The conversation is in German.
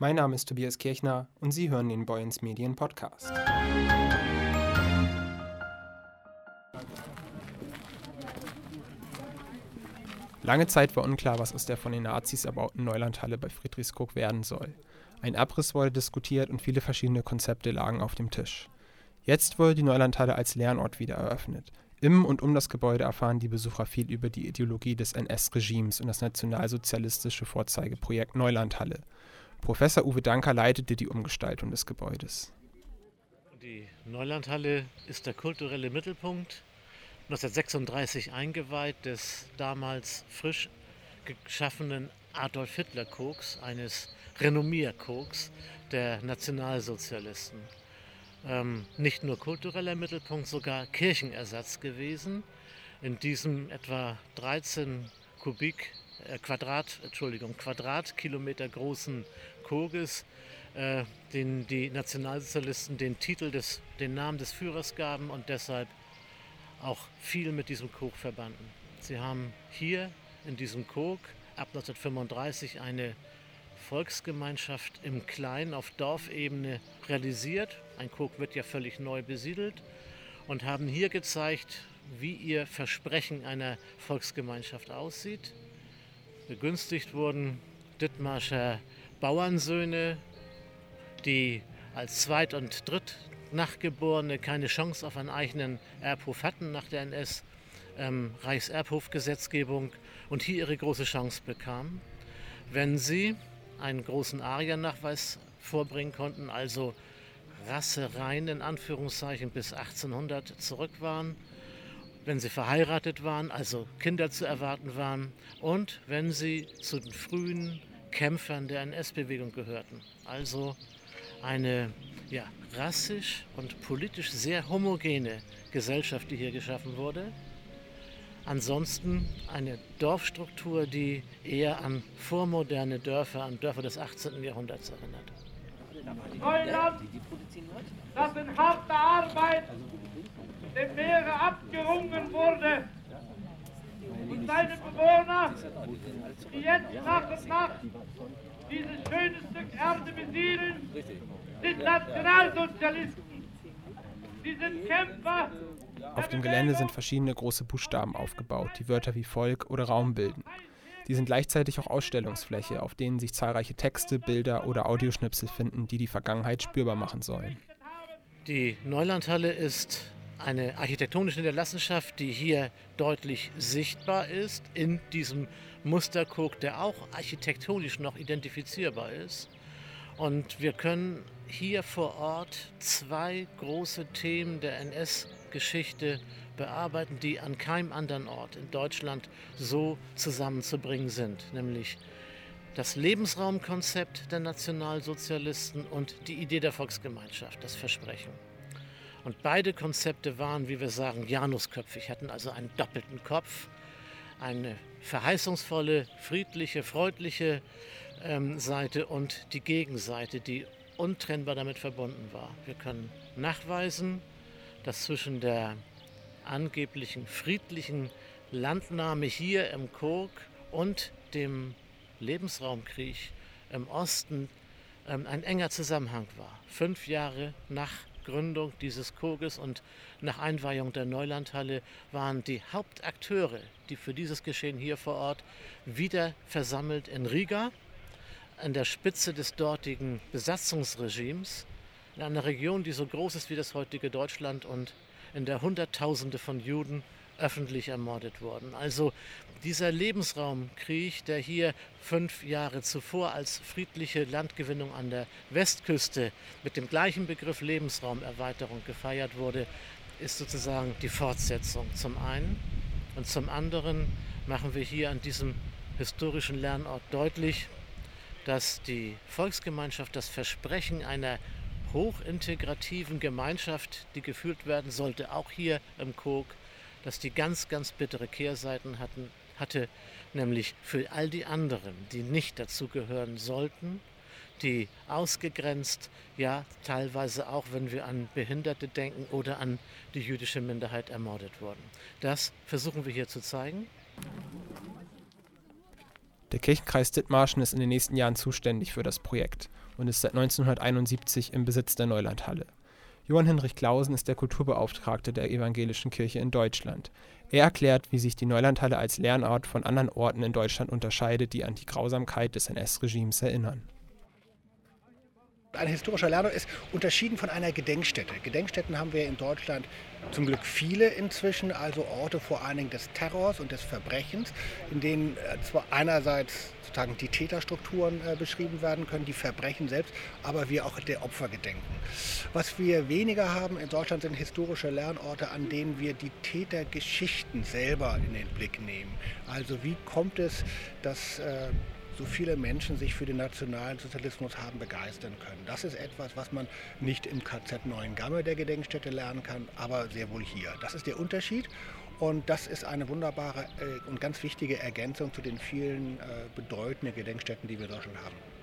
Mein Name ist Tobias Kirchner und Sie hören den Boyens Medien Podcast. Lange Zeit war unklar, was aus der von den Nazis erbauten Neulandhalle bei Friedrichskoog werden soll. Ein Abriss wurde diskutiert und viele verschiedene Konzepte lagen auf dem Tisch. Jetzt wurde die Neulandhalle als Lernort wieder eröffnet. Im und um das Gebäude erfahren die Besucher viel über die Ideologie des NS-Regimes und das nationalsozialistische Vorzeigeprojekt Neulandhalle. Professor Uwe Danker leitete die Umgestaltung des Gebäudes. Die Neulandhalle ist der kulturelle Mittelpunkt 1936 eingeweiht des damals frisch geschaffenen Adolf Hitler Koks, eines Renommierkoks der Nationalsozialisten. Ähm, nicht nur kultureller Mittelpunkt, sogar Kirchenersatz gewesen. In diesem etwa 13 Kubik äh, Quadrat, Entschuldigung, Quadratkilometer großen Koges, äh, den die Nationalsozialisten den Titel des, den Namen des Führers gaben und deshalb auch viel mit diesem Kog verbanden. Sie haben hier in diesem Kog ab 1935 eine Volksgemeinschaft im Kleinen auf Dorfebene realisiert. Ein Kog wird ja völlig neu besiedelt und haben hier gezeigt, wie ihr Versprechen einer Volksgemeinschaft aussieht. Begünstigt wurden. Dithmarscher Bauernsöhne, die als Zweit- und Dritt Nachgeborene keine Chance auf einen eigenen Erbhof hatten nach der NS-Reichserbhofgesetzgebung ähm, und hier ihre große Chance bekamen, wenn sie einen großen Ariernachweis vorbringen konnten, also rasserein in Anführungszeichen bis 1800 zurück waren, wenn sie verheiratet waren, also Kinder zu erwarten waren und wenn sie zu den frühen Kämpfern der NS-Bewegung gehörten. Also eine ja, rassisch und politisch sehr homogene Gesellschaft, die hier geschaffen wurde. Ansonsten eine Dorfstruktur, die eher an vormoderne Dörfer, an Dörfer des 18. Jahrhunderts erinnert. Das in harter Arbeit dem Meere abgerungen wurde und seine Bewohner, die jetzt nach und nach dieses schöne Stück Erde besiedeln, sind Nationalsozialisten. Sie sind Kämpfer. Auf dem Gelände sind verschiedene große Buchstaben aufgebaut, die Wörter wie Volk oder Raum bilden. Die sind gleichzeitig auch Ausstellungsfläche, auf denen sich zahlreiche Texte, Bilder oder Audioschnipsel finden, die die Vergangenheit spürbar machen sollen. Die Neulandhalle ist eine architektonische Hinterlassenschaft, die hier deutlich sichtbar ist in diesem Musterkog, der auch architektonisch noch identifizierbar ist. Und wir können hier vor Ort zwei große Themen der NS-Geschichte bearbeiten, die an keinem anderen Ort in Deutschland so zusammenzubringen sind, nämlich das Lebensraumkonzept der Nationalsozialisten und die Idee der Volksgemeinschaft, das Versprechen. Und beide Konzepte waren, wie wir sagen, Janusköpfig, hatten also einen doppelten Kopf, eine verheißungsvolle, friedliche, freundliche ähm, Seite und die Gegenseite, die untrennbar damit verbunden war. Wir können nachweisen, dass zwischen der angeblichen friedlichen Landnahme hier im Kog und dem Lebensraumkrieg im Osten ähm, ein enger Zusammenhang war. Fünf Jahre nach Gründung dieses Koges und nach Einweihung der Neulandhalle waren die Hauptakteure, die für dieses Geschehen hier vor Ort wieder versammelt in Riga, an der Spitze des dortigen Besatzungsregimes, in einer Region, die so groß ist wie das heutige Deutschland und in der Hunderttausende von Juden öffentlich ermordet wurden. Also dieser Lebensraumkrieg, der hier fünf Jahre zuvor als friedliche Landgewinnung an der Westküste mit dem gleichen Begriff Lebensraumerweiterung gefeiert wurde, ist sozusagen die Fortsetzung zum einen. Und zum anderen machen wir hier an diesem historischen Lernort deutlich, dass die Volksgemeinschaft das Versprechen einer hochintegrativen Gemeinschaft, die geführt werden sollte, auch hier im Kog, dass die ganz, ganz bittere Kehrseiten hatten, hatte, nämlich für all die anderen, die nicht dazugehören sollten, die ausgegrenzt, ja teilweise auch, wenn wir an Behinderte denken oder an die jüdische Minderheit ermordet wurden. Das versuchen wir hier zu zeigen. Der Kirchenkreis Dithmarschen ist in den nächsten Jahren zuständig für das Projekt und ist seit 1971 im Besitz der Neulandhalle. Johann Hinrich Clausen ist der Kulturbeauftragte der Evangelischen Kirche in Deutschland. Er erklärt, wie sich die Neulandhalle als Lernort von anderen Orten in Deutschland unterscheidet, die an die Grausamkeit des NS-Regimes erinnern. Ein historischer Lernort ist unterschieden von einer Gedenkstätte. Gedenkstätten haben wir in Deutschland zum Glück viele inzwischen, also Orte vor allen Dingen des Terrors und des Verbrechens, in denen äh, zwar einerseits sozusagen die Täterstrukturen äh, beschrieben werden können, die Verbrechen selbst, aber wir auch der Opfer gedenken. Was wir weniger haben in Deutschland sind historische Lernorte, an denen wir die Tätergeschichten selber in den Blick nehmen. Also wie kommt es, dass äh, so viele Menschen sich für den nationalen Sozialismus haben begeistern können. Das ist etwas, was man nicht im KZ Neuengamme der Gedenkstätte lernen kann, aber sehr wohl hier. Das ist der Unterschied und das ist eine wunderbare äh, und ganz wichtige Ergänzung zu den vielen äh, bedeutenden Gedenkstätten, die wir in Deutschland haben.